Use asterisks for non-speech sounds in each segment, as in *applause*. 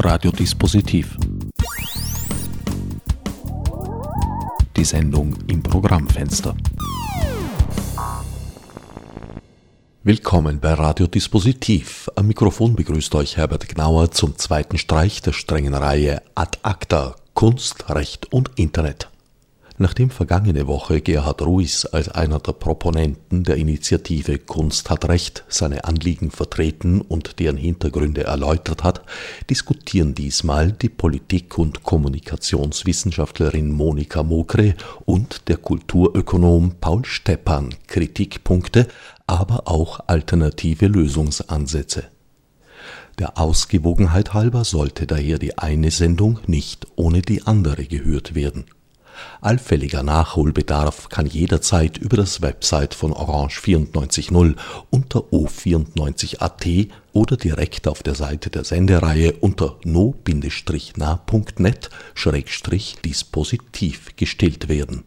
Radiodispositiv. Die Sendung im Programmfenster. Willkommen bei Radiodispositiv. Am Mikrofon begrüßt euch Herbert Gnauer zum zweiten Streich der strengen Reihe Ad Acta Kunst, Recht und Internet. Nachdem vergangene Woche Gerhard Ruiz als einer der Proponenten der Initiative Kunst hat Recht seine Anliegen vertreten und deren Hintergründe erläutert hat, diskutieren diesmal die Politik- und Kommunikationswissenschaftlerin Monika Mogre und der Kulturökonom Paul Steppan Kritikpunkte, aber auch alternative Lösungsansätze. Der Ausgewogenheit halber sollte daher die eine Sendung nicht ohne die andere gehört werden. Allfälliger Nachholbedarf kann jederzeit über das Website von Orange 94.0 unter o94.at oder direkt auf der Seite der Sendereihe unter no-na.net-dispositiv gestellt werden.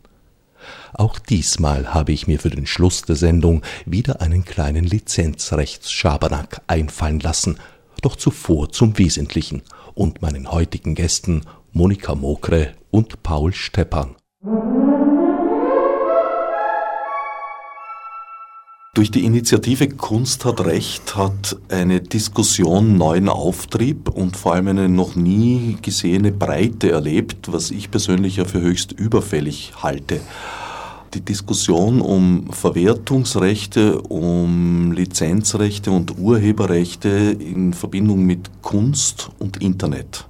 Auch diesmal habe ich mir für den Schluss der Sendung wieder einen kleinen Lizenzrechtsschabernack einfallen lassen, doch zuvor zum Wesentlichen und meinen heutigen Gästen Monika Mokre und Paul Steppan. Durch die Initiative Kunst hat Recht hat eine Diskussion neuen Auftrieb und vor allem eine noch nie gesehene Breite erlebt, was ich persönlich ja für höchst überfällig halte. Die Diskussion um Verwertungsrechte, um Lizenzrechte und Urheberrechte in Verbindung mit Kunst und Internet.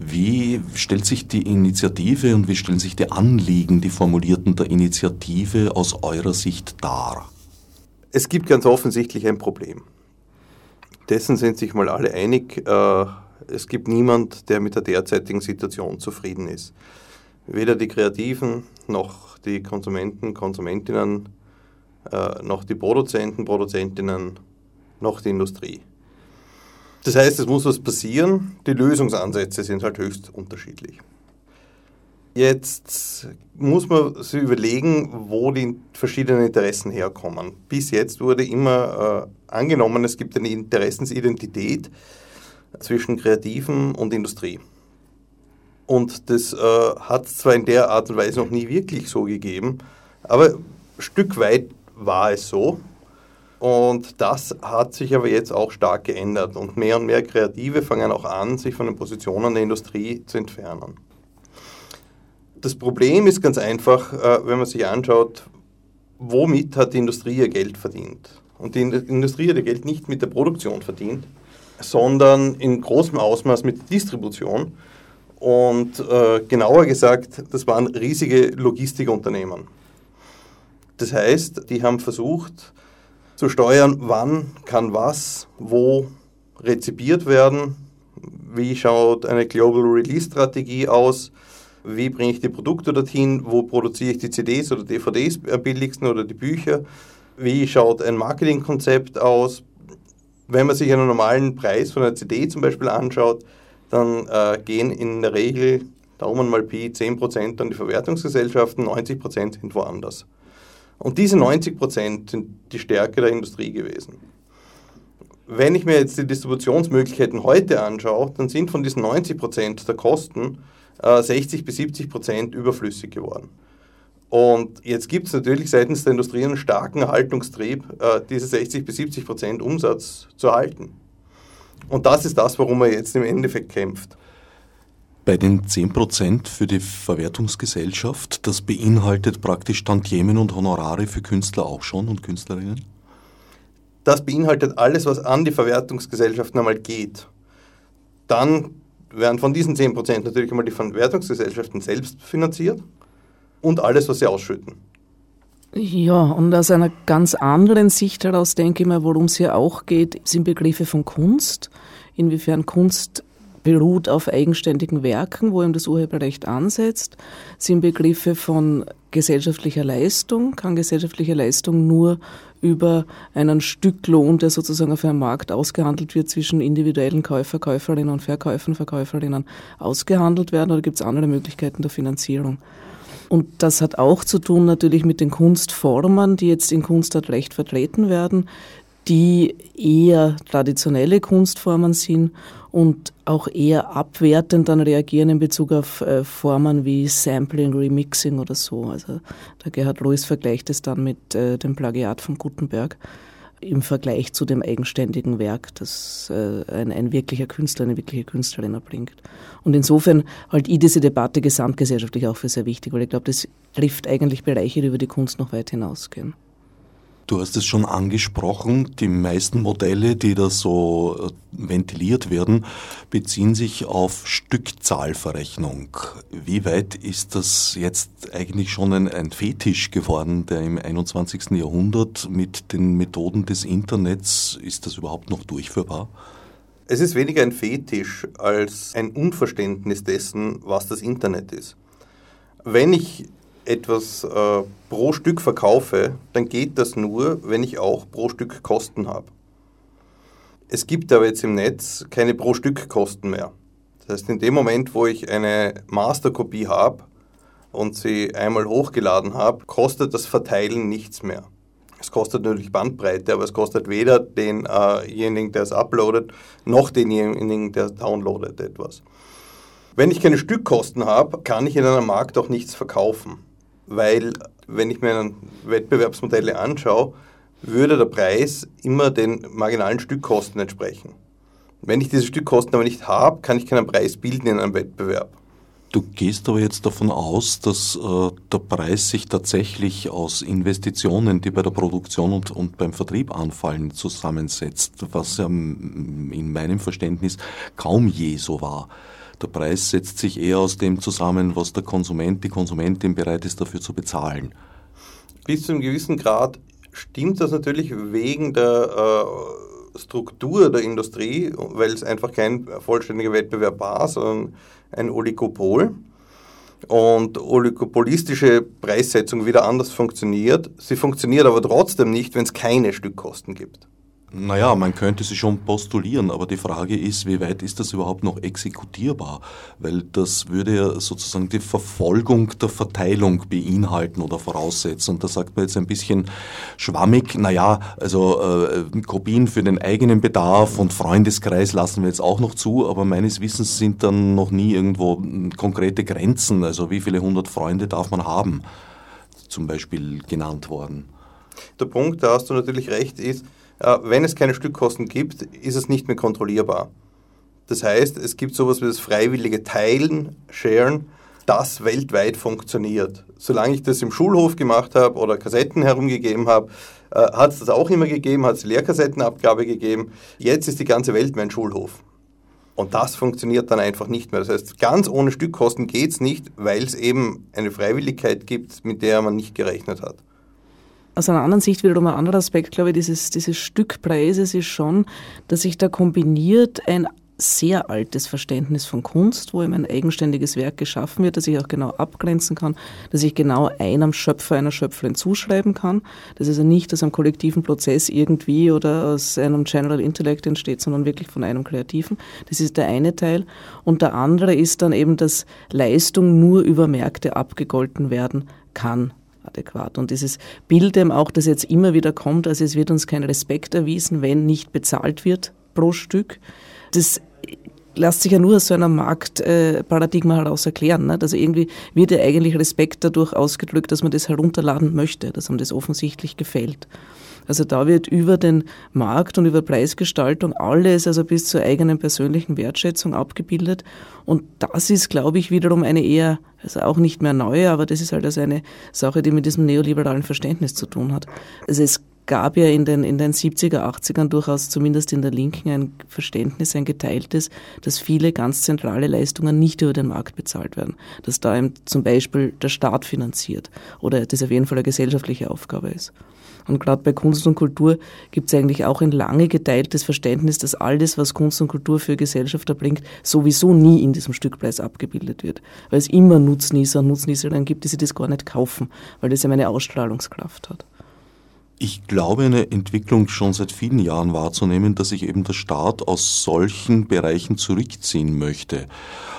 Wie stellt sich die Initiative und wie stellen sich die Anliegen, die formulierten der Initiative aus eurer Sicht dar? Es gibt ganz offensichtlich ein Problem. Dessen sind sich mal alle einig. Äh, es gibt niemand, der mit der derzeitigen Situation zufrieden ist. Weder die Kreativen noch die Konsumenten, Konsumentinnen, äh, noch die Produzenten, Produzentinnen, noch die Industrie. Das heißt, es muss was passieren. Die Lösungsansätze sind halt höchst unterschiedlich. Jetzt muss man sich überlegen, wo die verschiedenen Interessen herkommen. Bis jetzt wurde immer äh, angenommen, es gibt eine Interessensidentität zwischen Kreativen und Industrie. Und das äh, hat es zwar in der Art und Weise noch nie wirklich so gegeben, aber ein Stück weit war es so. Und das hat sich aber jetzt auch stark geändert und mehr und mehr Kreative fangen auch an, sich von den Positionen der Industrie zu entfernen. Das Problem ist ganz einfach, äh, wenn man sich anschaut, womit hat die Industrie ihr Geld verdient. Und die Industrie hat ihr Geld nicht mit der Produktion verdient, sondern in großem Ausmaß mit der Distribution. Und äh, genauer gesagt, das waren riesige Logistikunternehmen. Das heißt, die haben versucht, zu steuern, wann kann was, wo rezipiert werden, wie schaut eine Global Release Strategie aus, wie bringe ich die Produkte dorthin, wo produziere ich die CDs oder DVDs am billigsten oder die Bücher, wie schaut ein Marketingkonzept aus. Wenn man sich einen normalen Preis von einer CD zum Beispiel anschaut, dann äh, gehen in der Regel, Daumen mal Pi, 10% an die Verwertungsgesellschaften, 90% sind woanders. Und diese 90 Prozent sind die Stärke der Industrie gewesen. Wenn ich mir jetzt die Distributionsmöglichkeiten heute anschaue, dann sind von diesen 90 Prozent der Kosten äh, 60 bis 70 Prozent überflüssig geworden. Und jetzt gibt es natürlich seitens der Industrie einen starken Erhaltungstrieb, äh, diese 60 bis 70 Prozent Umsatz zu erhalten. Und das ist das, warum er jetzt im Endeffekt kämpft. Bei den 10% für die Verwertungsgesellschaft, das beinhaltet praktisch Tantiemen und Honorare für Künstler auch schon und Künstlerinnen? Das beinhaltet alles, was an die Verwertungsgesellschaften einmal geht. Dann werden von diesen 10% natürlich einmal die Verwertungsgesellschaften selbst finanziert und alles, was sie ausschütten. Ja, und aus einer ganz anderen Sicht heraus denke ich mir, worum es hier auch geht, sind Begriffe von Kunst. Inwiefern Kunst beruht auf eigenständigen Werken, wo ihm das Urheberrecht ansetzt, sind Begriffe von gesellschaftlicher Leistung, kann gesellschaftliche Leistung nur über einen Stücklohn, der sozusagen auf einem Markt ausgehandelt wird zwischen individuellen Käufer, Käuferinnen und Verkäufern, Verkäuferinnen ausgehandelt werden oder gibt es andere Möglichkeiten der Finanzierung? Und das hat auch zu tun natürlich mit den Kunstformen, die jetzt in Kunstart recht vertreten werden, die eher traditionelle Kunstformen sind und auch eher abwertend dann reagieren in Bezug auf äh, Formen wie Sampling, Remixing oder so. Also der Gerhard Lois vergleicht es dann mit äh, dem Plagiat von Gutenberg im Vergleich zu dem eigenständigen Werk, das äh, ein, ein wirklicher Künstler, eine wirkliche Künstlerin erbringt. Und insofern halte ich diese Debatte gesamtgesellschaftlich auch für sehr wichtig, weil ich glaube, das trifft eigentlich Bereiche, die über die Kunst noch weit hinausgehen. Du hast es schon angesprochen, die meisten Modelle, die da so äh, ventiliert werden, beziehen sich auf Stückzahlverrechnung. Wie weit ist das jetzt eigentlich schon ein, ein, Fetisch geworden, der im 21. Jahrhundert mit den Methoden des Internets, ist das überhaupt noch durchführbar? Es ist weniger ein Fetisch als ein Unverständnis dessen, was das Internet ist. Wenn ich etwas äh, pro Stück verkaufe, dann geht das nur, wenn ich auch pro Stück Kosten habe. Es gibt aber jetzt im Netz keine pro Stück Kosten mehr. Das heißt, in dem Moment, wo ich eine Masterkopie habe und sie einmal hochgeladen habe, kostet das Verteilen nichts mehr. Es kostet natürlich Bandbreite, aber es kostet weder denjenigen, äh der es uploadet, noch denjenigen, der es downloadet etwas. Wenn ich keine Stückkosten habe, kann ich in einem Markt auch nichts verkaufen weil wenn ich mir Wettbewerbsmodelle anschaue, würde der Preis immer den marginalen Stückkosten entsprechen. Wenn ich diese Stückkosten aber nicht habe, kann ich keinen Preis bilden in einem Wettbewerb. Du gehst aber jetzt davon aus, dass äh, der Preis sich tatsächlich aus Investitionen, die bei der Produktion und, und beim Vertrieb anfallen, zusammensetzt, was ja in meinem Verständnis kaum je so war. Der Preis setzt sich eher aus dem zusammen, was der Konsument, die Konsumentin bereit ist dafür zu bezahlen. Bis zu einem gewissen Grad stimmt das natürlich wegen der äh, Struktur der Industrie, weil es einfach kein vollständiger Wettbewerb war, sondern ein Oligopol. Und oligopolistische Preissetzung wieder anders funktioniert. Sie funktioniert aber trotzdem nicht, wenn es keine Stückkosten gibt. Naja, man könnte sie schon postulieren, aber die Frage ist, wie weit ist das überhaupt noch exekutierbar? Weil das würde ja sozusagen die Verfolgung der Verteilung beinhalten oder voraussetzen. Und da sagt man jetzt ein bisschen schwammig, naja, also äh, Kopien für den eigenen Bedarf und Freundeskreis lassen wir jetzt auch noch zu, aber meines Wissens sind dann noch nie irgendwo konkrete Grenzen, also wie viele hundert Freunde darf man haben, zum Beispiel genannt worden. Der Punkt, da hast du natürlich recht, ist, wenn es keine Stückkosten gibt, ist es nicht mehr kontrollierbar. Das heißt, es gibt sowas wie das freiwillige Teilen, Sharen, das weltweit funktioniert. Solange ich das im Schulhof gemacht habe oder Kassetten herumgegeben habe, äh, hat es das auch immer gegeben, hat es Lehrkassettenabgabe gegeben. Jetzt ist die ganze Welt mein Schulhof. Und das funktioniert dann einfach nicht mehr. Das heißt, ganz ohne Stückkosten geht es nicht, weil es eben eine Freiwilligkeit gibt, mit der man nicht gerechnet hat aus einer anderen Sicht wiederum ein anderer Aspekt, glaube ich, dieses, dieses Stückpreises ist schon, dass sich da kombiniert ein sehr altes Verständnis von Kunst, wo eben ein eigenständiges Werk geschaffen wird, das ich auch genau abgrenzen kann, dass ich genau einem Schöpfer, einer Schöpferin zuschreiben kann. Das ist ja nicht aus einem kollektiven Prozess irgendwie oder aus einem General Intellect entsteht, sondern wirklich von einem Kreativen. Das ist der eine Teil. Und der andere ist dann eben, dass Leistung nur über Märkte abgegolten werden kann adäquat. Und dieses Bild eben auch, das jetzt immer wieder kommt, also es wird uns kein Respekt erwiesen, wenn nicht bezahlt wird pro Stück, das lässt sich ja nur aus so einem Marktparadigma heraus erklären. Ne? Also irgendwie wird ja eigentlich Respekt dadurch ausgedrückt, dass man das herunterladen möchte, dass einem das offensichtlich gefällt. Also da wird über den Markt und über Preisgestaltung alles, also bis zur eigenen persönlichen Wertschätzung abgebildet. Und das ist, glaube ich, wiederum eine eher, also auch nicht mehr neue, aber das ist halt also eine Sache, die mit diesem neoliberalen Verständnis zu tun hat. Also es gab ja in den, in den 70er, 80ern durchaus zumindest in der Linken ein Verständnis, ein geteiltes, dass viele ganz zentrale Leistungen nicht über den Markt bezahlt werden. Dass da eben zum Beispiel der Staat finanziert oder das auf jeden Fall eine gesellschaftliche Aufgabe ist. Und gerade bei Kunst und Kultur gibt es eigentlich auch ein lange geteiltes Verständnis, dass alles, was Kunst und Kultur für Gesellschaft erbringt, sowieso nie in diesem Stückpreis abgebildet wird. Weil es immer Nutznießer und Nutznießerinnen gibt, die sich das gar nicht kaufen, weil das ja eine Ausstrahlungskraft hat. Ich glaube, eine Entwicklung schon seit vielen Jahren wahrzunehmen, dass sich eben der Staat aus solchen Bereichen zurückziehen möchte.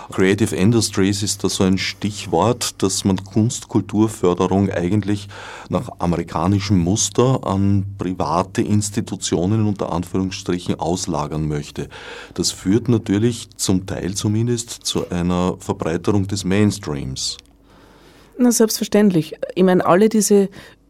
Creative Industries ist da so ein Stichwort, dass man Kunst-Kulturförderung eigentlich nach amerikanischem Muster an private Institutionen unter Anführungsstrichen auslagern möchte. Das führt natürlich zum Teil zumindest zu einer Verbreiterung des Mainstreams. Na, selbstverständlich. Ich meine, alle diese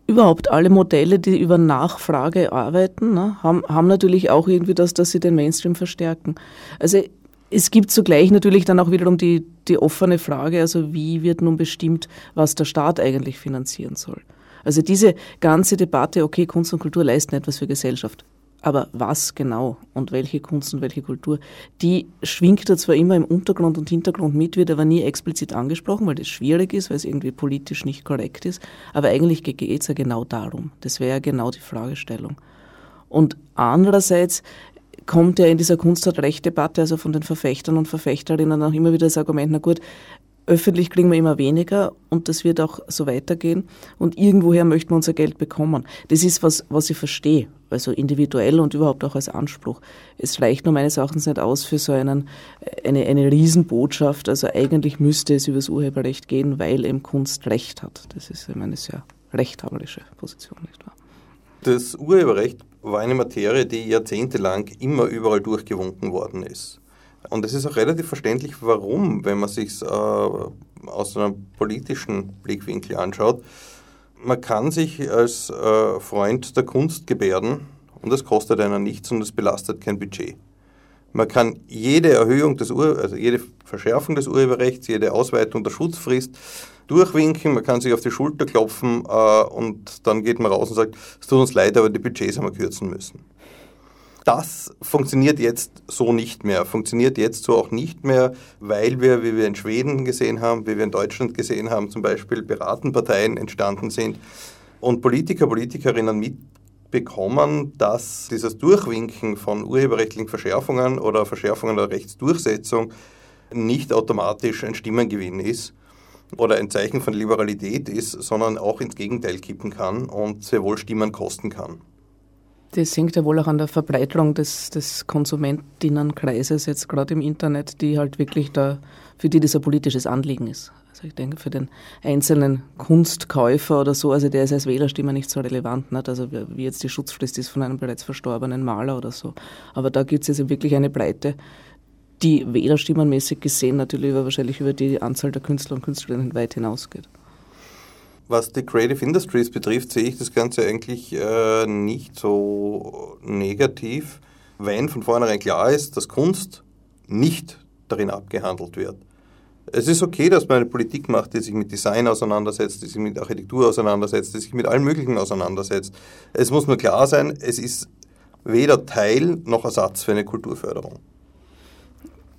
überhaupt alle Modelle, die über Nachfrage arbeiten, ne, haben, haben natürlich auch irgendwie das, dass sie den Mainstream verstärken. Also es gibt zugleich natürlich dann auch wiederum die, die offene Frage, also wie wird nun bestimmt, was der Staat eigentlich finanzieren soll. Also diese ganze Debatte, okay, Kunst und Kultur leisten etwas für Gesellschaft. Aber was genau und welche Kunst und welche Kultur, die schwingt da zwar immer im Untergrund und Hintergrund mit, wird aber nie explizit angesprochen, weil das schwierig ist, weil es irgendwie politisch nicht korrekt ist. Aber eigentlich geht es ja genau darum. Das wäre ja genau die Fragestellung. Und andererseits kommt ja in dieser Kunst-Recht-Debatte, also von den Verfechtern und Verfechterinnen auch immer wieder das Argument, na gut, öffentlich kriegen wir immer weniger und das wird auch so weitergehen und irgendwoher möchten wir unser Geld bekommen. Das ist was, was ich verstehe, also individuell und überhaupt auch als Anspruch. Es reicht nur meines Erachtens nicht aus für so einen, eine, eine Riesenbotschaft. Also eigentlich müsste es über das Urheberrecht gehen, weil eben Kunst Recht hat. Das ist eine sehr rechthaberische Position, nicht wahr? Das Urheberrecht war eine Materie, die jahrzehntelang immer überall durchgewunken worden ist. Und es ist auch relativ verständlich, warum, wenn man sich äh, aus einem politischen Blickwinkel anschaut. Man kann sich als äh, Freund der Kunst gebärden und es kostet einen nichts und es belastet kein Budget. Man kann jede Erhöhung des Ur also jede Verschärfung des Urheberrechts, jede Ausweitung der Schutzfrist durchwinken, man kann sich auf die Schulter klopfen äh, und dann geht man raus und sagt, es tut uns leid, aber die Budgets haben wir kürzen müssen. Das funktioniert jetzt so nicht mehr, funktioniert jetzt so auch nicht mehr, weil wir, wie wir in Schweden gesehen haben, wie wir in Deutschland gesehen haben, zum Beispiel Piratenparteien entstanden sind und Politiker, Politikerinnen mitbekommen, dass dieses Durchwinken von urheberrechtlichen Verschärfungen oder Verschärfungen der Rechtsdurchsetzung nicht automatisch ein Stimmengewinn ist oder ein Zeichen von Liberalität ist, sondern auch ins Gegenteil kippen kann und sehr wohl Stimmen kosten kann. Das hängt ja wohl auch an der Verbreiterung des, des Konsumentinnenkreises jetzt gerade im Internet, die halt wirklich da, für die das ein politisches Anliegen ist. Also ich denke, für den einzelnen Kunstkäufer oder so, also der ist als Wählerstimme nicht so relevant, nicht? also wie jetzt die Schutzfrist ist von einem bereits verstorbenen Maler oder so. Aber da gibt es jetzt wirklich eine Breite, die wählerstimmenmäßig gesehen natürlich wahrscheinlich über die Anzahl der Künstler und Künstlerinnen weit hinausgeht. Was die Creative Industries betrifft, sehe ich das Ganze eigentlich äh, nicht so negativ, wenn von vornherein klar ist, dass Kunst nicht darin abgehandelt wird. Es ist okay, dass man eine Politik macht, die sich mit Design auseinandersetzt, die sich mit Architektur auseinandersetzt, die sich mit allem Möglichen auseinandersetzt. Es muss nur klar sein, es ist weder Teil noch Ersatz für eine Kulturförderung.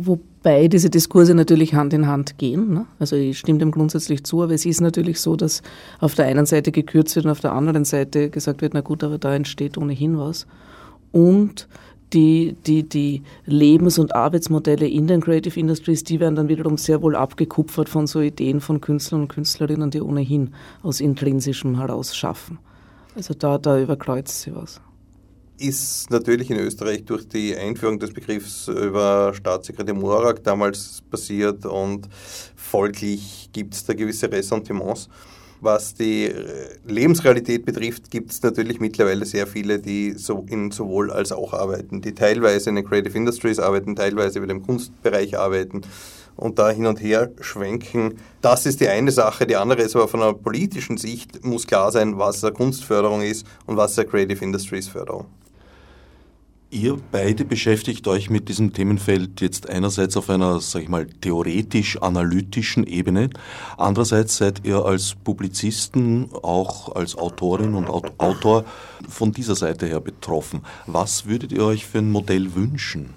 Wobei diese Diskurse natürlich Hand in Hand gehen. Ne? Also ich stimme dem grundsätzlich zu, aber es ist natürlich so, dass auf der einen Seite gekürzt wird und auf der anderen Seite gesagt wird, na gut, aber da entsteht ohnehin was. Und die, die, die Lebens- und Arbeitsmodelle in den Creative Industries, die werden dann wiederum sehr wohl abgekupfert von so Ideen von Künstlern und Künstlerinnen, die ohnehin aus intrinsischem heraus schaffen. Also da, da überkreuzt sie was ist natürlich in Österreich durch die Einführung des Begriffs über Staatssekretär Morak damals passiert und folglich gibt es da gewisse Ressentiments. Was die Lebensrealität betrifft, gibt es natürlich mittlerweile sehr viele, die so in sowohl als auch arbeiten, die teilweise in den Creative Industries arbeiten, teilweise wieder im Kunstbereich arbeiten und da hin und her schwenken. Das ist die eine Sache. Die andere ist aber von einer politischen Sicht muss klar sein, was eine Kunstförderung ist und was eine Creative Industries Förderung. Ihr beide beschäftigt euch mit diesem Themenfeld jetzt einerseits auf einer, sag ich mal, theoretisch-analytischen Ebene, andererseits seid ihr als Publizisten, auch als Autorin und Autor von dieser Seite her betroffen. Was würdet ihr euch für ein Modell wünschen?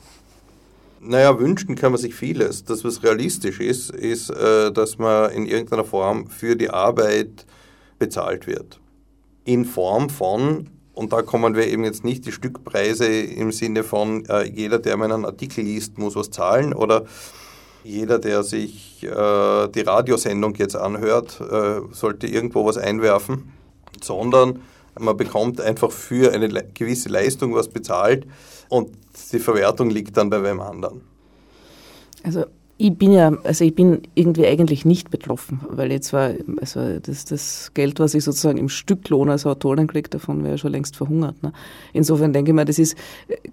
Naja, wünschen kann man sich vieles. Das, was realistisch ist, ist, äh, dass man in irgendeiner Form für die Arbeit bezahlt wird. In Form von und da kommen wir eben jetzt nicht die Stückpreise im Sinne von, äh, jeder, der meinen Artikel liest, muss was zahlen oder jeder, der sich äh, die Radiosendung jetzt anhört, äh, sollte irgendwo was einwerfen, sondern Man bekommt einfach für eine gewisse Leistung was bezahlt und die Verwertung liegt dann bei wem anderen. Also ich bin ja, also ich bin irgendwie eigentlich nicht betroffen, weil jetzt war, also das, das Geld, was ich sozusagen im Stücklohn als Autorin kriege, davon wäre schon längst verhungert. Ne? Insofern denke ich mir, das ist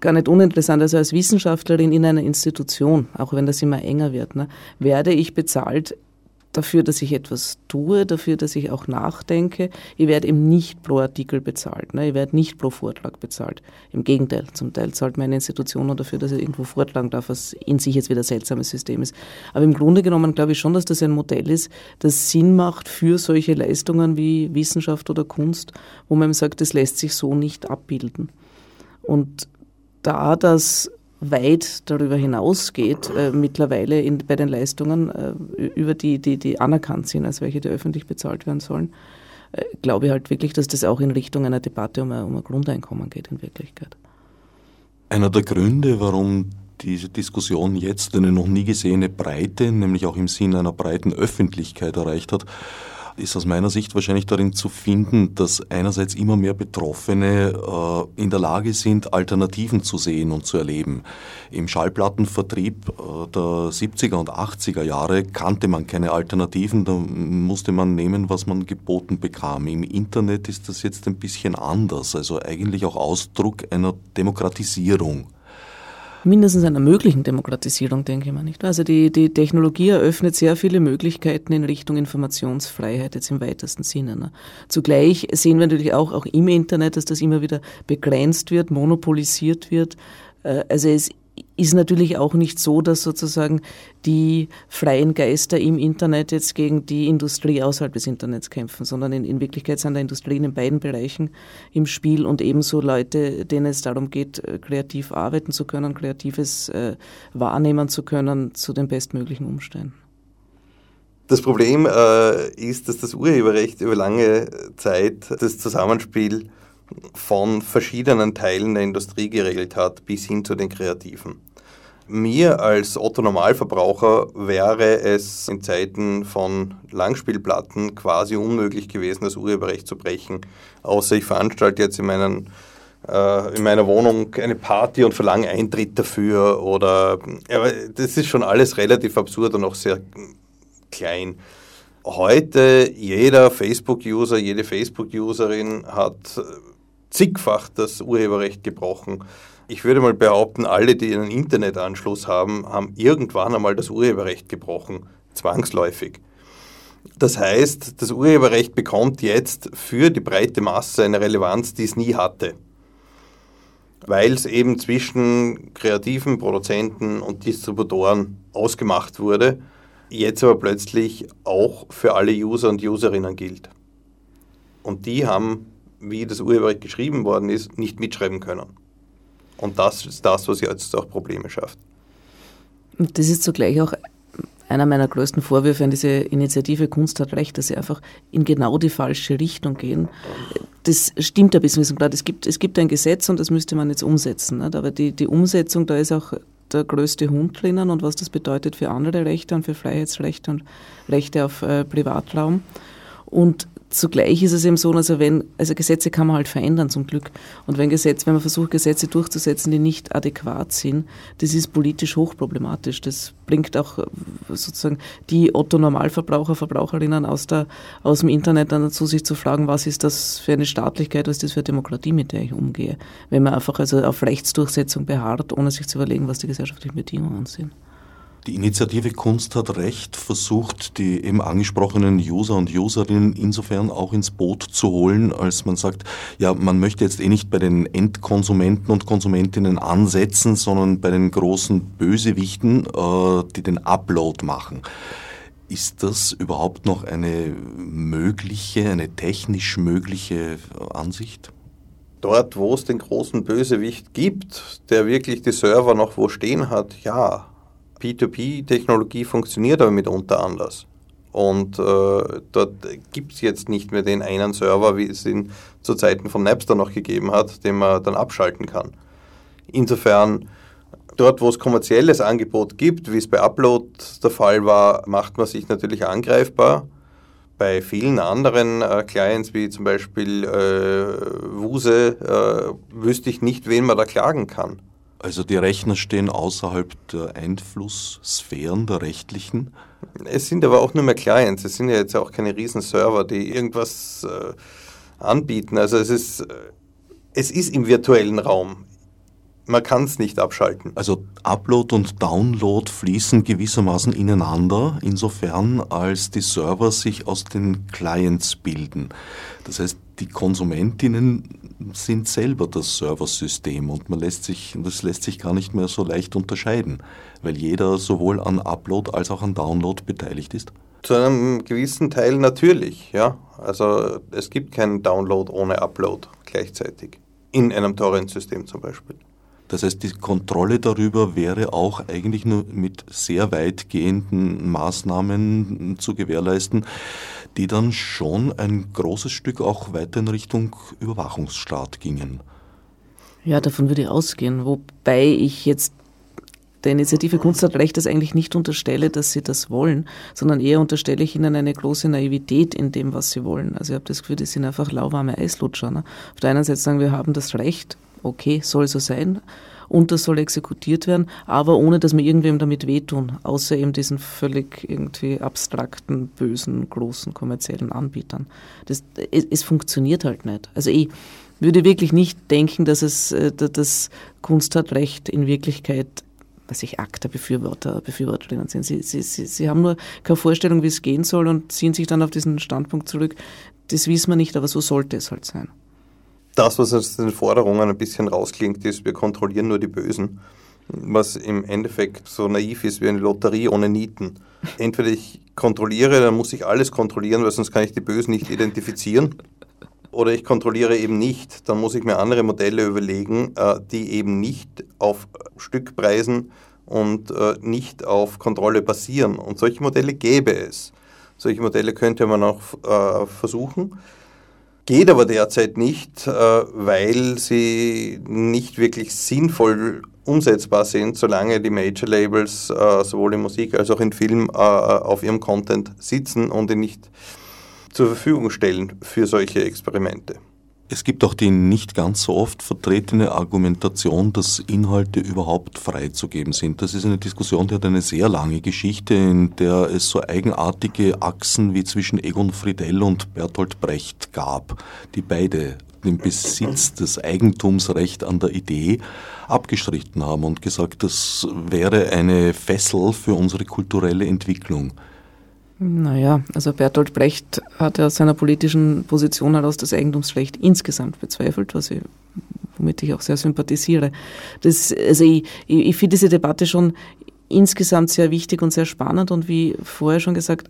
gar nicht uninteressant. Also als Wissenschaftlerin in einer Institution, auch wenn das immer enger wird, ne, werde ich bezahlt dafür, dass ich etwas tue, dafür, dass ich auch nachdenke. Ich werde eben nicht pro Artikel bezahlt. Ne? Ich werde nicht pro Vortrag bezahlt. Im Gegenteil, zum Teil zahlt meine Institution nur dafür, dass ich irgendwo vortragen darf, was in sich jetzt wieder ein seltsames System ist. Aber im Grunde genommen glaube ich schon, dass das ein Modell ist, das Sinn macht für solche Leistungen wie Wissenschaft oder Kunst, wo man sagt, das lässt sich so nicht abbilden. Und da das weit darüber hinausgeht, äh, mittlerweile in, bei den Leistungen, äh, über die, die, die anerkannt sind, als welche, die öffentlich bezahlt werden sollen, äh, glaube ich halt wirklich, dass das auch in Richtung einer Debatte um um ein Grundeinkommen geht in Wirklichkeit. Einer der Gründe, warum diese Diskussion jetzt eine noch nie gesehene Breite, nämlich auch im Sinne einer breiten Öffentlichkeit erreicht hat, ist aus meiner Sicht wahrscheinlich darin zu finden, dass einerseits immer mehr Betroffene äh, in der Lage sind, Alternativen zu sehen und zu erleben. Im Schallplattenvertrieb äh, der 70er und 80er Jahre kannte man keine Alternativen, da musste man nehmen, was man geboten bekam. Im Internet ist das jetzt ein bisschen anders, also eigentlich auch Ausdruck einer Demokratisierung mindestens einer möglichen Demokratisierung, denke ich mal nicht. Also die, die Technologie eröffnet sehr viele Möglichkeiten in Richtung Informationsfreiheit jetzt im weitesten Sinne. Ne? Zugleich sehen wir natürlich auch, auch im Internet, dass das immer wieder begrenzt wird, monopolisiert wird. Äh, also es ist natürlich auch nicht so, dass sozusagen die freien Geister im Internet jetzt gegen die Industrie außerhalb des Internets kämpfen, sondern in, in Wirklichkeit sind da Industrien in beiden Bereichen im Spiel und ebenso Leute, denen es darum geht, äh, kreativ arbeiten zu können, kreatives äh, wahrnehmen zu können zu den bestmöglichen Umständen. Das Problem äh, ist, dass das Urheberrecht über lange Zeit das Zusammenspiel von verschiedenen Teilen der Industrie geregelt hat, bis hin zu den Kreativen. Mir als Otto-Normalverbraucher wäre es in Zeiten von Langspielplatten quasi unmöglich gewesen, das Urheberrecht zu brechen, außer ich veranstalte jetzt in, meinen, äh, in meiner Wohnung eine Party und verlange Eintritt dafür oder aber das ist schon alles relativ absurd und auch sehr klein. Heute jeder Facebook-User, jede Facebook-Userin hat zigfach das Urheberrecht gebrochen. Ich würde mal behaupten, alle, die einen Internetanschluss haben, haben irgendwann einmal das Urheberrecht gebrochen, zwangsläufig. Das heißt, das Urheberrecht bekommt jetzt für die breite Masse eine Relevanz, die es nie hatte, weil es eben zwischen kreativen Produzenten und Distributoren ausgemacht wurde, jetzt aber plötzlich auch für alle User und Userinnen gilt. Und die haben wie das Urheberrecht geschrieben worden ist, nicht mitschreiben können. Und das ist das, was jetzt auch Probleme schafft. Und das ist zugleich auch einer meiner größten Vorwürfe an diese Initiative Kunst hat Recht, dass sie einfach in genau die falsche Richtung gehen. Das stimmt ein bisschen. Es gibt, es gibt ein Gesetz und das müsste man jetzt umsetzen. Nicht? Aber die, die Umsetzung, da ist auch der größte Hund drinnen und was das bedeutet für andere Rechte und für Freiheitsrechte und Rechte auf äh, Privatraum. Und zugleich ist es eben so, also wenn, also Gesetze kann man halt verändern zum Glück. Und wenn Gesetze, wenn man versucht, Gesetze durchzusetzen, die nicht adäquat sind, das ist politisch hochproblematisch. Das bringt auch äh, sozusagen die Otto-Normalverbraucher, Verbraucherinnen aus, der, aus dem Internet dann dazu, sich zu fragen, was ist das für eine Staatlichkeit, was ist das für eine Demokratie, mit der ich umgehe. Wenn man einfach also auf Rechtsdurchsetzung beharrt, ohne sich zu überlegen, was die gesellschaftlichen Bedingungen sind. Die Initiative Kunst hat Recht versucht, die eben angesprochenen User und Userinnen insofern auch ins Boot zu holen, als man sagt, ja, man möchte jetzt eh nicht bei den Endkonsumenten und Konsumentinnen ansetzen, sondern bei den großen Bösewichten, äh, die den Upload machen. Ist das überhaupt noch eine mögliche, eine technisch mögliche Ansicht? Dort, wo es den großen Bösewicht gibt, der wirklich die Server noch wo stehen hat, ja, P2P-Technologie funktioniert aber mitunter anders. Und äh, dort gibt es jetzt nicht mehr den einen Server, wie es ihn zu Zeiten von Napster noch gegeben hat, den man dann abschalten kann. Insofern, dort wo es kommerzielles Angebot gibt, wie es bei Upload der Fall war, macht man sich natürlich angreifbar. bei vielen anderen äh, Clients, wie zum Beispiel äh, Wuse, äh, wüsste ich nicht, wen man da klagen kann. Also die Rechner stehen außerhalb der Einflusssphären der rechtlichen? Es sind aber auch nur mehr Clients. Es sind ja jetzt auch keine riesen Server, die irgendwas äh, anbieten. Also es ist, äh, es ist im virtuellen Raum. Man kann es nicht abschalten. Also Upload und Download fließen gewissermaßen ineinander, insofern als die Server sich aus den Clients bilden. Das heißt, die Konsumentinnen sind selber das Serversystem und man lässt sich, das lässt sich gar nicht mehr so leicht unterscheiden, weil jeder sowohl an Upload als auch an Download beteiligt ist. Zu einem gewissen Teil natürlich, ja. Also es gibt keinen Download ohne Upload gleichzeitig. In einem Torrent-System zum Beispiel. Das heißt, die Kontrolle darüber wäre auch eigentlich nur mit sehr weitgehenden Maßnahmen zu gewährleisten, die dann schon ein großes Stück auch weiter in Richtung Überwachungsstaat gingen. Ja, davon würde ich ausgehen, wobei ich jetzt der Initiative Kunst hat Recht das eigentlich nicht unterstelle, dass sie das wollen, sondern eher unterstelle ich ihnen eine große Naivität in dem, was sie wollen. Also ich habe das Gefühl, die sind einfach lauwarme Eislutscher. Ne? Auf der einen Seite sagen wir haben das Recht, okay, soll so sein und das soll exekutiert werden, aber ohne dass wir irgendwem damit wehtun, außer eben diesen völlig irgendwie abstrakten, bösen, großen kommerziellen Anbietern. Das, es, es funktioniert halt nicht. Also ich würde wirklich nicht denken, dass es äh, das Kunst hat Recht in Wirklichkeit was ich ACTA-Befürworter, Befürworterinnen sind. Sie, sie, sie, sie haben nur keine Vorstellung, wie es gehen soll und ziehen sich dann auf diesen Standpunkt zurück. Das wissen wir nicht, aber so sollte es halt sein das, was aus den Forderungen ein bisschen rausklingt, ist, wir kontrollieren nur die Bösen, was im Endeffekt so naiv ist wie eine Lotterie ohne Nieten. Entweder ich kontrolliere, dann muss ich alles kontrollieren, weil sonst kann ich die Bösen nicht identifizieren. Oder ich kontrolliere eben nicht, dann muss ich mir andere Modelle überlegen, äh, die eben nicht auf Stückpreisen und äh, nicht auf Kontrolle basieren. Und solche Modelle gäbe es. Solche Modelle könnte man auch äh, versuchen. Geht aber derzeit nicht, äh, weil sie nicht wirklich sinnvoll umsetzbar sind, solange die Major Labels äh, sowohl in Musik als auch in Film äh, auf ihrem Content sitzen und ihn nicht zur Verfügung stellen für solche Experimente. Es gibt auch die nicht ganz so oft vertretene Argumentation, dass Inhalte überhaupt freizugeben sind. Das ist eine Diskussion, die hat eine sehr lange Geschichte, in der es so eigenartige Achsen wie zwischen Egon Friedell und Bertolt Brecht gab, die beide den Besitz des Eigentumsrecht an der Idee abgestritten haben und gesagt, das wäre eine Fessel für unsere kulturelle Entwicklung. Naja, also Bertolt Brecht hat ja seiner politischen Position heraus das Eigentumsrecht insgesamt bezweifelt, was ich, womit ich auch sehr sympathisiere. Das, also ich, ich, ich finde diese Debatte schon insgesamt sehr wichtig und sehr spannend und wie vorher schon gesagt,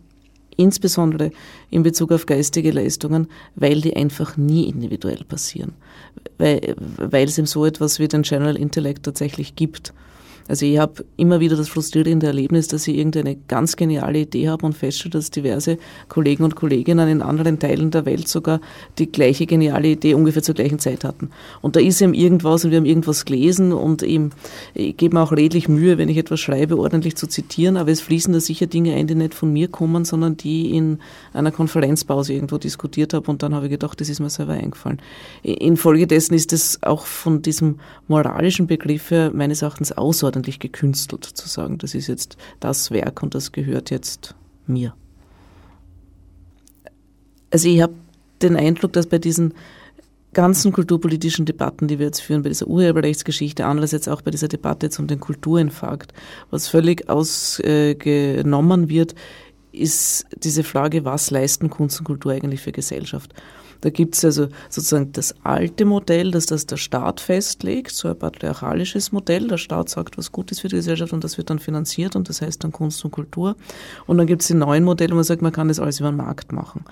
insbesondere in Bezug auf geistige Leistungen, weil die einfach nie individuell passieren, weil, weil es eben so etwas wie den General Intellect tatsächlich gibt. Also ich habe immer wieder das frustrierende Erlebnis, dass ich irgendeine ganz geniale Idee habe und feststelle, dass diverse Kollegen und Kolleginnen in anderen Teilen der Welt sogar die gleiche geniale Idee ungefähr zur gleichen Zeit hatten. Und da ist eben irgendwas und wir haben irgendwas gelesen und eben, ich gebe mir auch redlich Mühe, wenn ich etwas schreibe, ordentlich zu zitieren, aber es fließen da sicher Dinge ein, die nicht von mir kommen, sondern die in einer Konferenzpause irgendwo diskutiert habe und dann habe ich gedacht, das ist mir selber eingefallen. Infolgedessen ist es auch von diesem moralischen Begriff her meines Erachtens außerordentlich ordentlich gekünstelt, zu sagen, das ist jetzt das Werk und das gehört jetzt mir. Also ich habe den Eindruck, dass bei diesen ganzen kulturpolitischen Debatten, die wir jetzt führen, bei dieser Urheberrechtsgeschichte, andererseits auch bei dieser Debatte jetzt um den Kulturinfarkt, was völlig ausgenommen wird, ist diese Frage, was leisten Kunst und Kultur eigentlich für Gesellschaft? Da gibt es also sozusagen das alte Modell, dass das der Staat festlegt, so ein patriarchalisches Modell. Der Staat sagt, was gut ist für die Gesellschaft und das wird dann finanziert und das heißt dann Kunst und Kultur. Und dann gibt es die neuen Modelle, wo man sagt, man kann das alles über den Markt machen.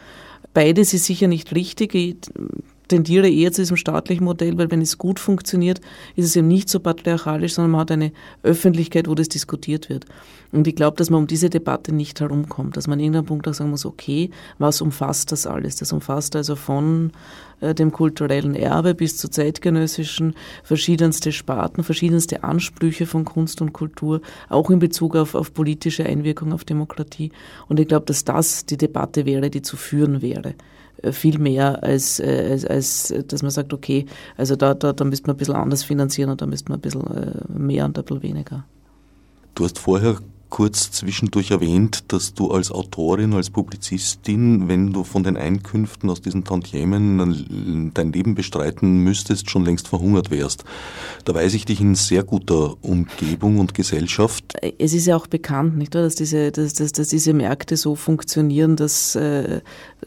Beides ist sicher nicht richtig. Tendiere eher zu diesem staatlichen Modell, weil wenn es gut funktioniert, ist es eben nicht so patriarchalisch, sondern man hat eine Öffentlichkeit, wo das diskutiert wird. Und ich glaube, dass man um diese Debatte nicht herumkommt, dass man in irgendeinem Punkt auch sagen muss, okay, was umfasst das alles? Das umfasst also von äh, dem kulturellen Erbe bis zu zeitgenössischen verschiedenste Sparten, verschiedenste Ansprüche von Kunst und Kultur, auch in Bezug auf, auf politische Einwirkung auf Demokratie. Und ich glaube, dass das die Debatte wäre, die zu führen wäre viel mehr als, äh, als, als dass man sagt, okay, also da, da, da müsste man ein bisschen anders finanzieren und da müsste man ein bisschen mehr und ein bisschen weniger. Du hast vorher kurz zwischendurch erwähnt, dass du als Autorin, als Publizistin, wenn du von den Einkünften aus diesen Tantiemen dein Leben bestreiten müsstest, schon längst verhungert wärst. Da weiß ich dich in sehr guter Umgebung und Gesellschaft. Es ist ja auch bekannt, nicht dass diese, dass, dass, dass diese Märkte so funktionieren, dass, äh,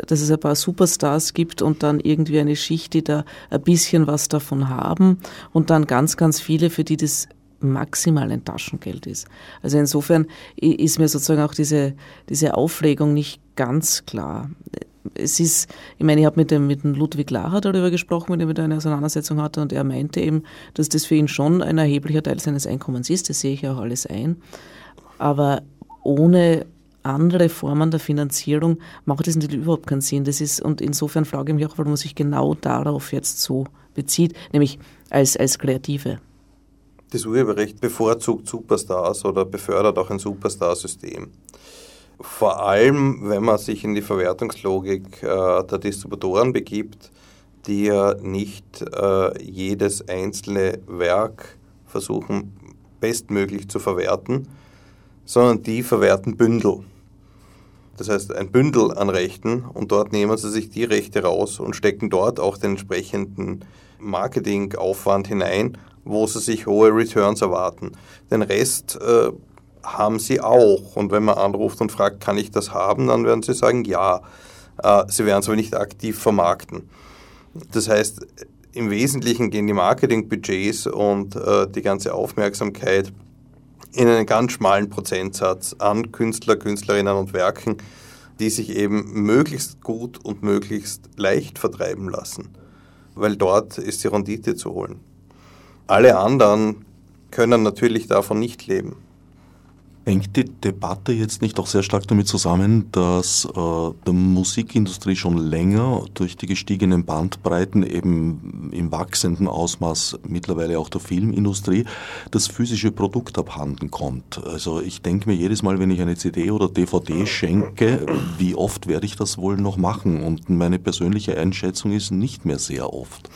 dass es ein paar Superstars gibt und dann irgendwie eine Schicht, die da ein bisschen was davon haben und dann ganz, ganz viele, für die das maximal ein Taschengeld ist. Also insofern ist mir sozusagen auch diese, diese Aufregung nicht ganz klar. Es ist, ich meine, ich habe mit dem, mit dem Ludwig Lacher darüber gesprochen, mit dem ich eine Auseinandersetzung hatte, und er meinte eben, dass das für ihn schon ein erheblicher Teil seines Einkommens ist. Das sehe ich auch alles ein. Aber ohne andere Formen der Finanzierung macht das natürlich überhaupt keinen Sinn. Das ist, und insofern frage ich mich auch, warum man sich genau darauf jetzt so bezieht, nämlich als, als Kreative das Urheberrecht bevorzugt Superstars oder befördert auch ein Superstar-System. Vor allem, wenn man sich in die Verwertungslogik äh, der Distributoren begibt, die ja nicht äh, jedes einzelne Werk versuchen bestmöglich zu verwerten, sondern die verwerten Bündel. Das heißt ein Bündel an Rechten und dort nehmen sie sich die Rechte raus und stecken dort auch den entsprechenden Marketingaufwand hinein wo sie sich hohe Returns erwarten. Den Rest äh, haben sie auch. Und wenn man anruft und fragt, kann ich das haben, dann werden sie sagen, ja. Äh, sie werden es aber nicht aktiv vermarkten. Das heißt, im Wesentlichen gehen die Marketingbudgets und äh, die ganze Aufmerksamkeit in einen ganz schmalen Prozentsatz an Künstler, Künstlerinnen und Werken, die sich eben möglichst gut und möglichst leicht vertreiben lassen. Weil dort ist die Rendite zu holen. Alle anderen können natürlich davon nicht leben. Hängt die Debatte jetzt nicht auch sehr stark damit zusammen, dass äh, der Musikindustrie schon länger durch die gestiegenen Bandbreiten eben im wachsenden Ausmaß mittlerweile auch der Filmindustrie das physische Produkt abhanden kommt? Also ich denke mir jedes Mal, wenn ich eine CD oder DVD schenke, wie oft werde ich das wohl noch machen? Und meine persönliche Einschätzung ist nicht mehr sehr oft.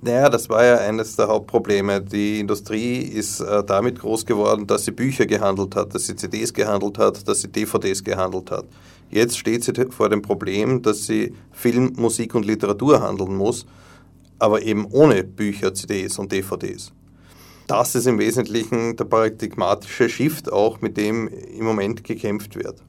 Naja, das war ja eines der Hauptprobleme. Die Industrie ist äh, damit groß geworden, dass sie Bücher gehandelt hat, dass sie CDs gehandelt hat, dass sie DVDs gehandelt hat. Jetzt steht sie vor dem Problem, dass sie Film, Musik und Literatur handeln muss, aber eben ohne Bücher, CDs und DVDs. Das ist im Wesentlichen der paradigmatische Shift auch, mit dem im Moment gekämpft wird.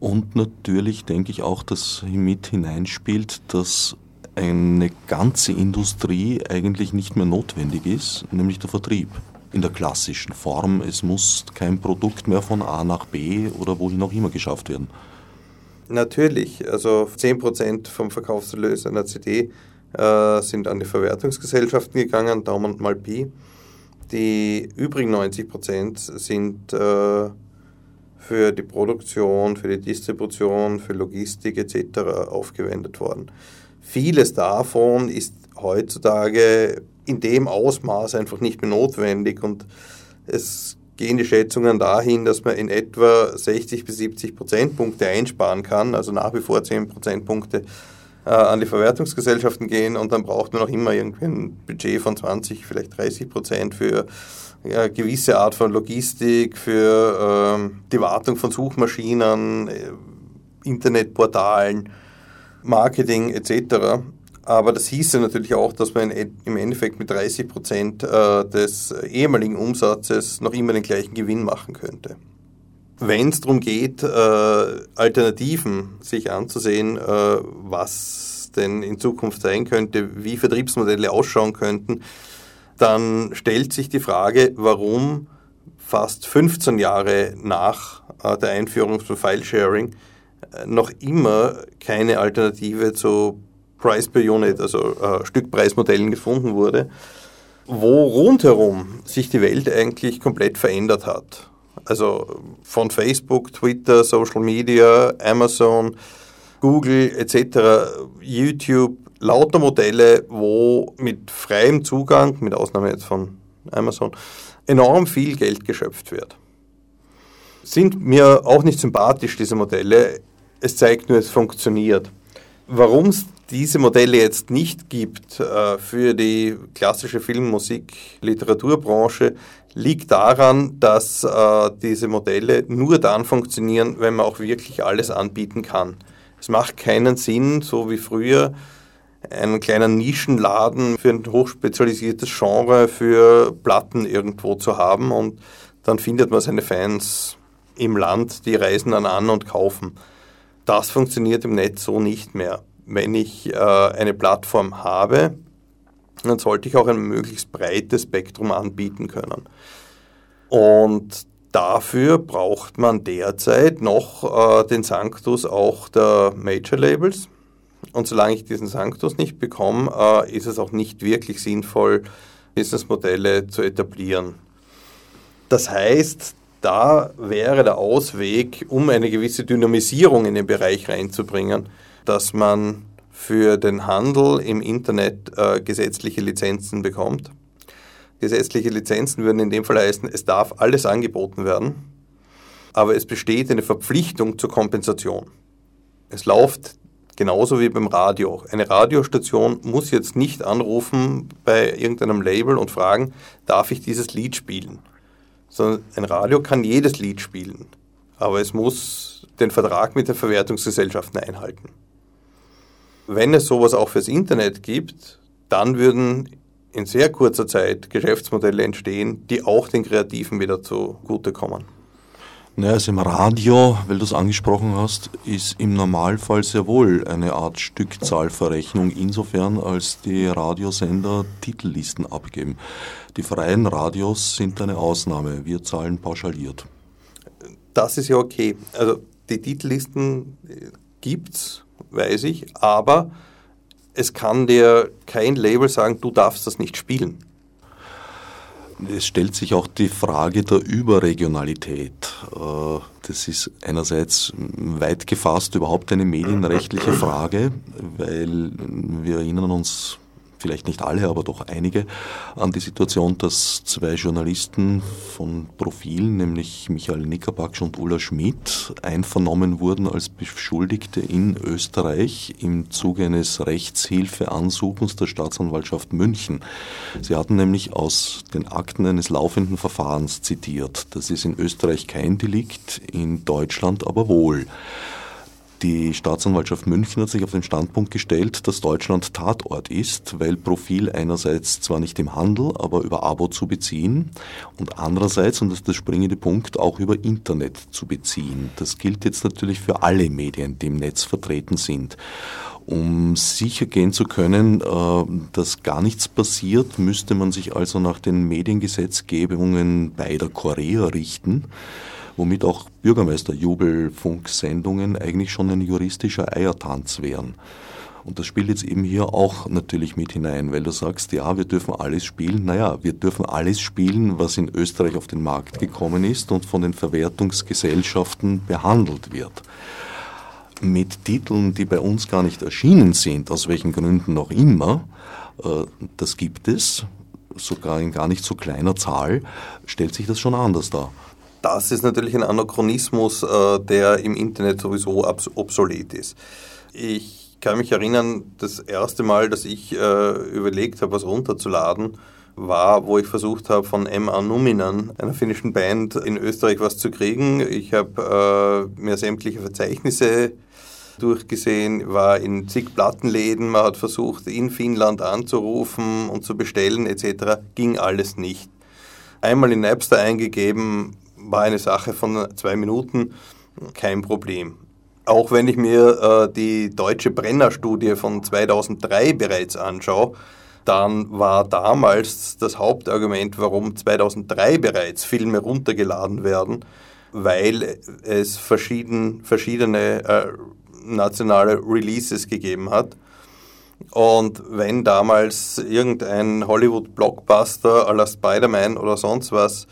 Und natürlich denke ich auch, dass mit hineinspielt, dass eine ganze Industrie eigentlich nicht mehr notwendig ist, nämlich der Vertrieb in der klassischen Form. Es muss kein Produkt mehr von A nach B oder wohin auch immer geschafft werden. Natürlich, also 10% vom Verkaufserlös einer CD äh, sind an die Verwertungsgesellschaften gegangen, Daumen mal Pi. Die übrigen 90% sind äh, für die Produktion, für die Distribution, für Logistik etc. aufgewendet worden. Vieles davon ist heutzutage in dem Ausmaß einfach nicht mehr notwendig und es gehen die Schätzungen dahin, dass man in etwa 60 bis 70 Prozentpunkte einsparen kann, also nach wie vor 10 Prozentpunkte äh, an die Verwertungsgesellschaften gehen und dann braucht man noch immer irgendwie ein Budget von 20, vielleicht 30 Prozent für ja, gewisse Art von Logistik, für ähm, die Wartung von Suchmaschinen, äh, Internetportalen, Marketing etc. Aber das hieße natürlich auch, dass man im Endeffekt mit 30 Prozent äh, des ehemaligen Umsatzes noch immer den gleichen Gewinn machen könnte. Wenn es darum geht, äh, Alternativen sich anzusehen, äh, was denn in Zukunft sein könnte, wie Vertriebsmodelle ausschauen könnten, dann stellt sich die Frage, warum fast 15 Jahre nach der Einführung von File-Sharing noch immer keine Alternative zu Price per Unit, also äh, Stückpreismodellen gefunden wurde, wo rundherum sich die Welt eigentlich komplett verändert hat. Also von Facebook, Twitter, Social Media, Amazon, Google etc., YouTube, lauter Modelle, wo mit freiem Zugang, mit Ausnahme jetzt von Amazon, enorm viel Geld geschöpft wird. Sind mir auch nicht sympathisch, diese Modelle. Es zeigt nur, es funktioniert. Warum es diese Modelle jetzt nicht gibt äh, für die klassische Film-, Musik-, Literaturbranche, liegt daran, dass äh, diese Modelle nur dann funktionieren, wenn man auch wirklich alles anbieten kann. Es macht keinen Sinn, so wie früher, einen kleinen Nischenladen für ein hochspezialisiertes Genre für Platten irgendwo zu haben und dann findet man seine Fans im Land, die reisen dann an und kaufen. Das funktioniert im Netz so nicht mehr. Wenn ich äh, eine Plattform habe, dann sollte ich auch ein möglichst breites Spektrum anbieten können. Und dafür braucht man derzeit noch äh, den Sanctus auch der Major Labels. Und solange ich diesen Sanctus nicht bekomme, äh, ist es auch nicht wirklich sinnvoll, Businessmodelle zu etablieren. Das heißt, da wäre der Ausweg, um eine gewisse Dynamisierung in den Bereich reinzubringen, dass man für den Handel im Internet äh, gesetzliche Lizenzen bekommt. Gesetzliche Lizenzen würden in dem Fall heißen, es darf alles angeboten werden, aber es besteht eine Verpflichtung zur Kompensation. Es läuft Genauso wie beim Radio. Eine Radiostation muss jetzt nicht anrufen bei irgendeinem Label und fragen, darf ich dieses Lied spielen? Sondern ein Radio kann jedes Lied spielen, aber es muss den Vertrag mit den Verwertungsgesellschaften einhalten. Wenn es sowas auch fürs Internet gibt, dann würden in sehr kurzer Zeit Geschäftsmodelle entstehen, die auch den Kreativen wieder zugutekommen. Naja, also im Radio, weil du es angesprochen hast, ist im Normalfall sehr wohl eine Art Stückzahlverrechnung, insofern als die Radiosender Titellisten abgeben. Die freien Radios sind eine Ausnahme, wir zahlen pauschaliert. Das ist ja okay. Also die Titellisten gibt's, weiß ich, aber es kann dir kein Label sagen, du darfst das nicht spielen. Es stellt sich auch die Frage der Überregionalität. Äh, das ist einerseits weit gefasst überhaupt eine medienrechtliche Frage, weil wir erinnern uns vielleicht nicht alle, aber doch einige, an die Situation, dass zwei Journalisten von Profilen, nämlich Michael Nickerbaksch und Ulla Schmidt, einvernommen wurden als Beschuldigte in Österreich im Zuge eines Rechtshilfeansuchens der Staatsanwaltschaft München. Sie hatten nämlich aus den Akten eines laufenden Verfahrens zitiert. Das ist in Österreich kein Delikt, in Deutschland aber wohl. Die Staatsanwaltschaft München hat sich auf den Standpunkt gestellt, dass Deutschland Tatort ist, weil Profil einerseits zwar nicht im Handel, aber über Abo zu beziehen und andererseits, und das ist der springende Punkt, auch über Internet zu beziehen. Das gilt jetzt natürlich für alle Medien, die im Netz vertreten sind. Um sicher gehen zu können, äh, dass gar nichts passiert, müsste man sich also nach den Mediengesetzgebungen beider Korea richten womit auch Bürgermeister-Jubelfunksendungen eigentlich schon ein juristischer Eiertanz wären. Und das spielt jetzt eben hier auch natürlich mit hinein, weil du sagst, ja, wir dürfen alles spielen. Naja, wir dürfen alles spielen, was in Österreich auf den Markt gekommen ist und von den Verwertungsgesellschaften behandelt wird. Mit Titeln, die bei uns gar nicht erschienen sind, aus welchen Gründen auch immer, äh, das gibt es, sogar in gar nicht so kleiner Zahl, stellt sich das schon anders dar das ist natürlich ein Anachronismus, äh, der im Internet sowieso obsolet ist. Ich kann mich erinnern, das erste Mal, dass ich äh, überlegt habe, was runterzuladen, war, wo ich versucht habe, von M.A. Numinan, einer finnischen Band, in Österreich was zu kriegen. Ich habe äh, mir sämtliche Verzeichnisse durchgesehen, war in zig Plattenläden, man hat versucht, in Finnland anzurufen und zu bestellen etc. Ging alles nicht. Einmal in Napster eingegeben, war eine Sache von zwei Minuten, kein Problem. Auch wenn ich mir äh, die deutsche Brenner-Studie von 2003 bereits anschaue, dann war damals das Hauptargument, warum 2003 bereits Filme runtergeladen werden, weil es verschieden, verschiedene äh, nationale Releases gegeben hat. Und wenn damals irgendein Hollywood-Blockbuster la Spider-Man oder sonst was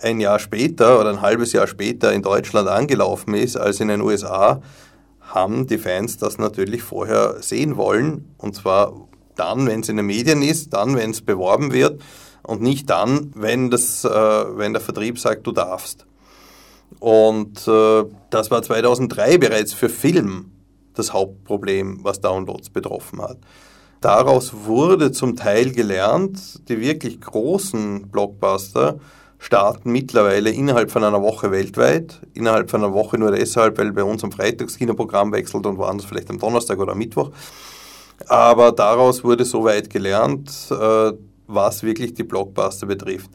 ein Jahr später oder ein halbes Jahr später in Deutschland angelaufen ist als in den USA, haben die Fans das natürlich vorher sehen wollen. Und zwar dann, wenn es in den Medien ist, dann, wenn es beworben wird und nicht dann, wenn, das, äh, wenn der Vertrieb sagt, du darfst. Und äh, das war 2003 bereits für Film das Hauptproblem, was Downloads betroffen hat. Daraus wurde zum Teil gelernt, die wirklich großen Blockbuster starten mittlerweile innerhalb von einer Woche weltweit. Innerhalb von einer Woche nur deshalb, weil bei uns am Freitag das Kinoprogramm wechselt und woanders vielleicht am Donnerstag oder am Mittwoch. Aber daraus wurde soweit gelernt, äh, was wirklich die Blockbuster betrifft.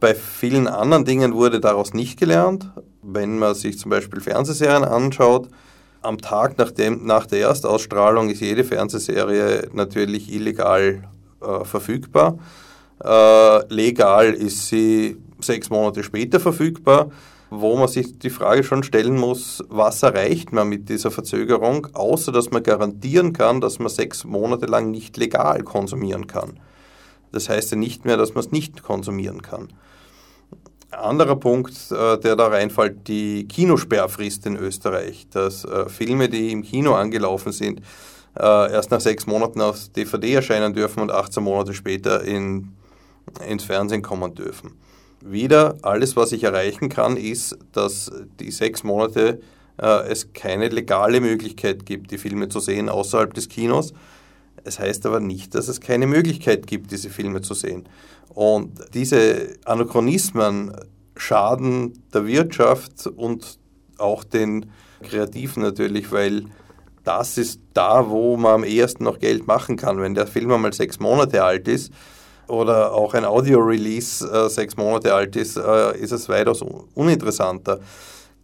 Bei vielen anderen Dingen wurde daraus nicht gelernt. Wenn man sich zum Beispiel Fernsehserien anschaut, am Tag nach, dem, nach der Erstausstrahlung ist jede Fernsehserie natürlich illegal äh, verfügbar. Äh, legal ist sie sechs Monate später verfügbar, wo man sich die Frage schon stellen muss, was erreicht man mit dieser Verzögerung, außer dass man garantieren kann, dass man sechs Monate lang nicht legal konsumieren kann. Das heißt ja nicht mehr, dass man es nicht konsumieren kann. Anderer Punkt, äh, der da reinfällt, die Kinosperrfrist in Österreich, dass äh, Filme, die im Kino angelaufen sind, erst nach sechs Monaten auf DVD erscheinen dürfen und 18 Monate später in, ins Fernsehen kommen dürfen. Wieder, alles, was ich erreichen kann, ist, dass die sechs Monate es keine legale Möglichkeit gibt, die Filme zu sehen außerhalb des Kinos. Es heißt aber nicht, dass es keine Möglichkeit gibt, diese Filme zu sehen. Und diese Anachronismen schaden der Wirtschaft und auch den Kreativen natürlich, weil das ist da, wo man am ehesten noch Geld machen kann. Wenn der Film einmal sechs Monate alt ist oder auch ein Audio-Release äh, sechs Monate alt ist, äh, ist es weitaus uninteressanter.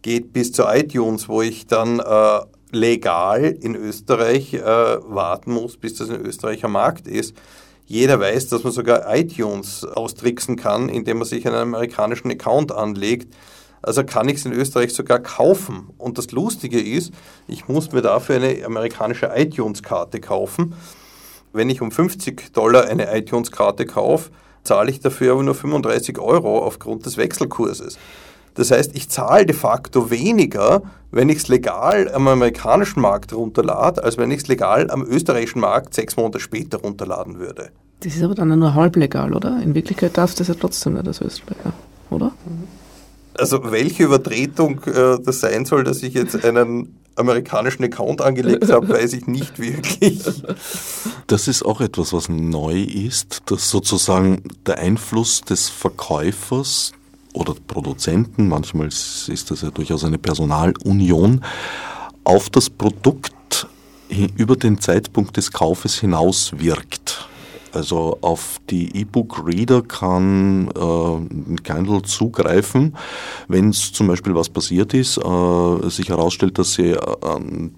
Geht bis zu iTunes, wo ich dann äh, legal in Österreich äh, warten muss, bis das in Österreich am Markt ist. Jeder weiß, dass man sogar iTunes austricksen kann, indem man sich einen amerikanischen Account anlegt. Also kann ich es in Österreich sogar kaufen. Und das Lustige ist, ich muss mir dafür eine amerikanische iTunes-Karte kaufen. Wenn ich um 50 Dollar eine iTunes-Karte kaufe, zahle ich dafür aber nur 35 Euro aufgrund des Wechselkurses. Das heißt, ich zahle de facto weniger, wenn ich es legal am amerikanischen Markt runterlade, als wenn ich es legal am österreichischen Markt sechs Monate später runterladen würde. Das ist aber dann nur halblegal, oder? In Wirklichkeit darf das ja trotzdem nicht als Österreicher, oder? Also welche Übertretung äh, das sein soll, dass ich jetzt einen amerikanischen Account angelegt habe, *laughs* weiß ich nicht wirklich. Das ist auch etwas, was neu ist, dass sozusagen der Einfluss des Verkäufers oder Produzenten, manchmal ist das ja durchaus eine Personalunion, auf das Produkt über den Zeitpunkt des Kaufes hinaus wirkt. Also auf die E-Book-Reader kann äh, Kindle zugreifen, wenn es zum Beispiel was passiert ist, äh, sich herausstellt, dass sie äh,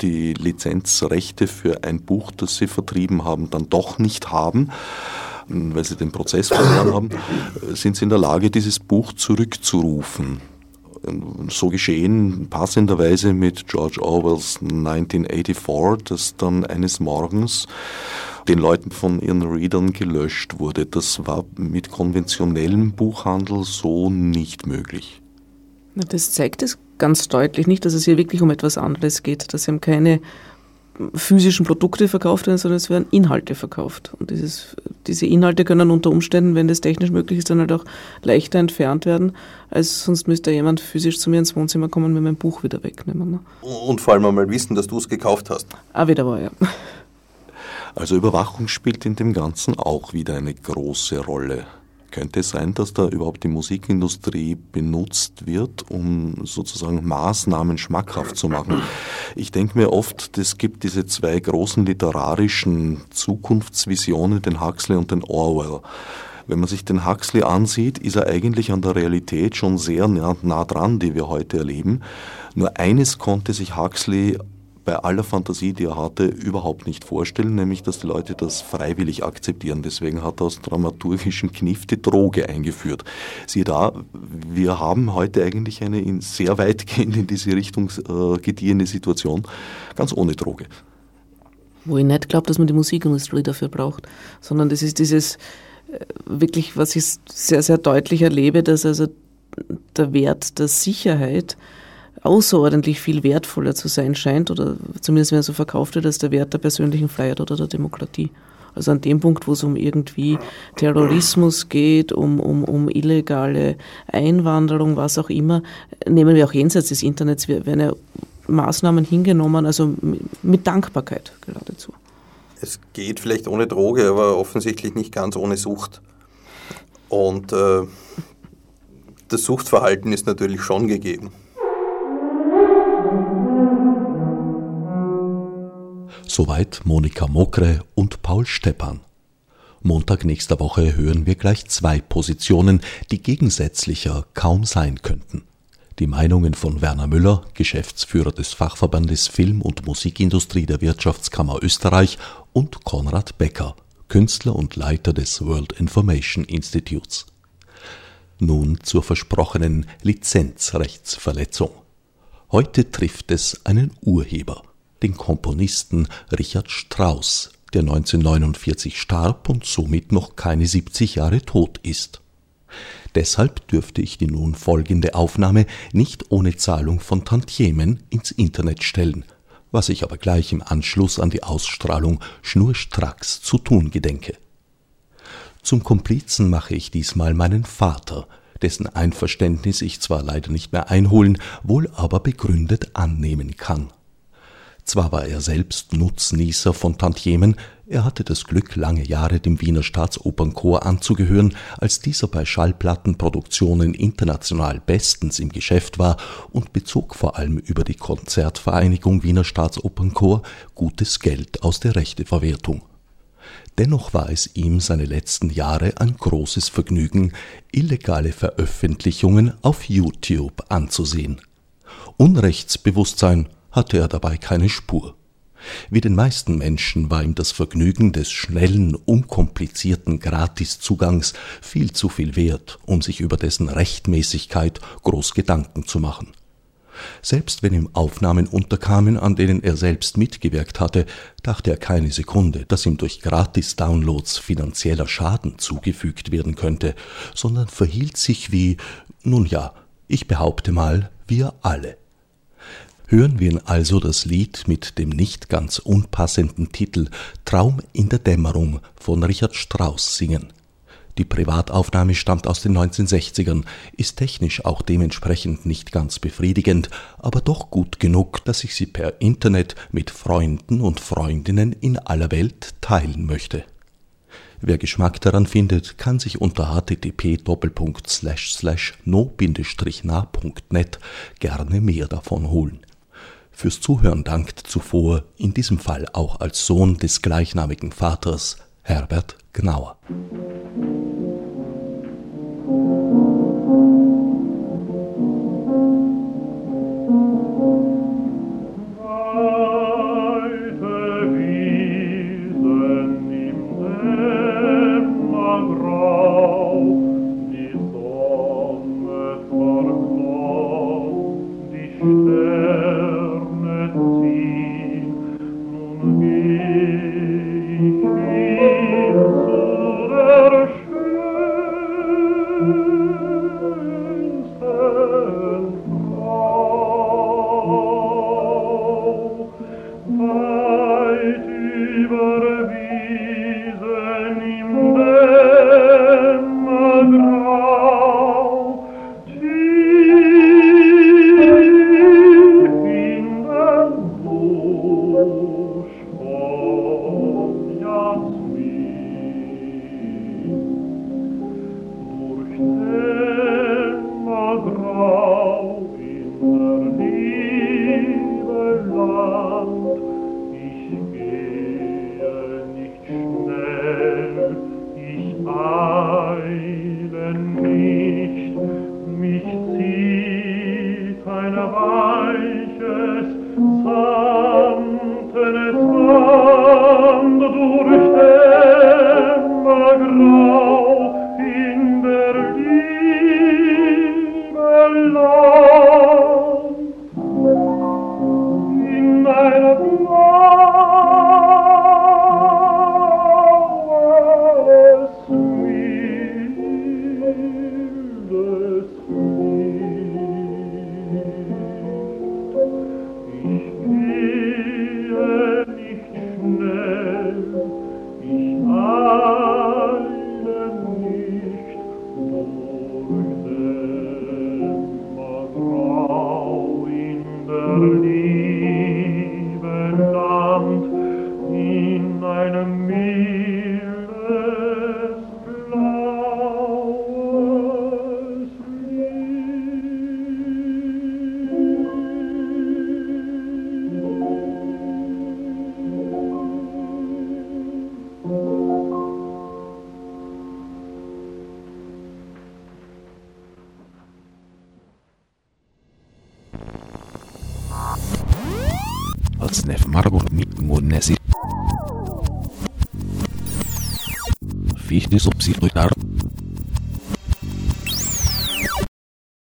die Lizenzrechte für ein Buch, das sie vertrieben haben, dann doch nicht haben weil sie den Prozess verloren haben, sind sie in der Lage, dieses Buch zurückzurufen. So geschehen passenderweise mit George Orwells 1984, das dann eines Morgens den Leuten von ihren Readern gelöscht wurde. Das war mit konventionellem Buchhandel so nicht möglich. Das zeigt es ganz deutlich nicht, dass es hier wirklich um etwas anderes geht, dass sie haben keine physischen Produkte verkauft werden, sondern es werden Inhalte verkauft. Und dieses, diese Inhalte können unter Umständen, wenn das technisch möglich ist, dann halt auch leichter entfernt werden, als sonst müsste jemand physisch zu mir ins Wohnzimmer kommen und mir mein Buch wieder wegnehmen. Ne? Und vor allem einmal wissen, dass du es gekauft hast. Ah, wieder war, ja. Also Überwachung spielt in dem Ganzen auch wieder eine große Rolle. Könnte es sein, dass da überhaupt die Musikindustrie benutzt wird, um sozusagen Maßnahmen schmackhaft zu machen? Ich denke mir oft, es gibt diese zwei großen literarischen Zukunftsvisionen, den Huxley und den Orwell. Wenn man sich den Huxley ansieht, ist er eigentlich an der Realität schon sehr nah, nah dran, die wir heute erleben. Nur eines konnte sich Huxley bei aller Fantasie, die er hatte, überhaupt nicht vorstellen, nämlich dass die Leute das freiwillig akzeptieren. Deswegen hat er aus dramaturgischen Kniff die Droge eingeführt. Siehe da, wir haben heute eigentlich eine in sehr weitgehend in diese Richtung äh, gediehene Situation, ganz ohne Droge. Wo ich nicht glaube, dass man die Musikindustrie dafür braucht, sondern das ist dieses äh, wirklich, was ich sehr, sehr deutlich erlebe, dass also der Wert der Sicherheit außerordentlich viel wertvoller zu sein scheint, oder zumindest wenn er so verkauft wird, als der Wert der persönlichen Freiheit oder der Demokratie. Also an dem Punkt, wo es um irgendwie Terrorismus geht, um, um, um illegale Einwanderung, was auch immer, nehmen wir auch jenseits des Internets, werden ja Maßnahmen hingenommen, also mit Dankbarkeit geradezu. Es geht vielleicht ohne Droge, aber offensichtlich nicht ganz ohne Sucht. Und äh, das Suchtverhalten ist natürlich schon gegeben. Soweit Monika Mokre und Paul Steppan. Montag nächster Woche hören wir gleich zwei Positionen, die gegensätzlicher kaum sein könnten. Die Meinungen von Werner Müller, Geschäftsführer des Fachverbandes Film- und Musikindustrie der Wirtschaftskammer Österreich, und Konrad Becker, Künstler und Leiter des World Information Institutes. Nun zur versprochenen Lizenzrechtsverletzung. Heute trifft es einen Urheber den Komponisten Richard Strauss, der 1949 starb und somit noch keine 70 Jahre tot ist. Deshalb dürfte ich die nun folgende Aufnahme nicht ohne Zahlung von Tantiemen ins Internet stellen, was ich aber gleich im Anschluss an die Ausstrahlung schnurstracks zu tun gedenke. Zum Komplizen mache ich diesmal meinen Vater, dessen Einverständnis ich zwar leider nicht mehr einholen, wohl aber begründet annehmen kann. Zwar war er selbst Nutznießer von Tantiemen, er hatte das Glück, lange Jahre dem Wiener Staatsopernchor anzugehören, als dieser bei Schallplattenproduktionen international bestens im Geschäft war und bezog vor allem über die Konzertvereinigung Wiener Staatsopernchor gutes Geld aus der Rechteverwertung. Dennoch war es ihm seine letzten Jahre ein großes Vergnügen, illegale Veröffentlichungen auf YouTube anzusehen. Unrechtsbewusstsein hatte er dabei keine Spur. Wie den meisten Menschen war ihm das Vergnügen des schnellen, unkomplizierten Gratiszugangs viel zu viel wert, um sich über dessen Rechtmäßigkeit groß Gedanken zu machen. Selbst wenn ihm Aufnahmen unterkamen, an denen er selbst mitgewirkt hatte, dachte er keine Sekunde, dass ihm durch Gratis-Downloads finanzieller Schaden zugefügt werden könnte, sondern verhielt sich wie, nun ja, ich behaupte mal, wir alle. Hören wir also das Lied mit dem nicht ganz unpassenden Titel Traum in der Dämmerung von Richard Strauss singen. Die Privataufnahme stammt aus den 1960ern, ist technisch auch dementsprechend nicht ganz befriedigend, aber doch gut genug, dass ich sie per Internet mit Freunden und Freundinnen in aller Welt teilen möchte. Wer Geschmack daran findet, kann sich unter http no-na.net gerne mehr davon holen. Fürs Zuhören dankt zuvor, in diesem Fall auch als Sohn des gleichnamigen Vaters, Herbert Gnauer. Ngunesi. Fichtes ob sie durch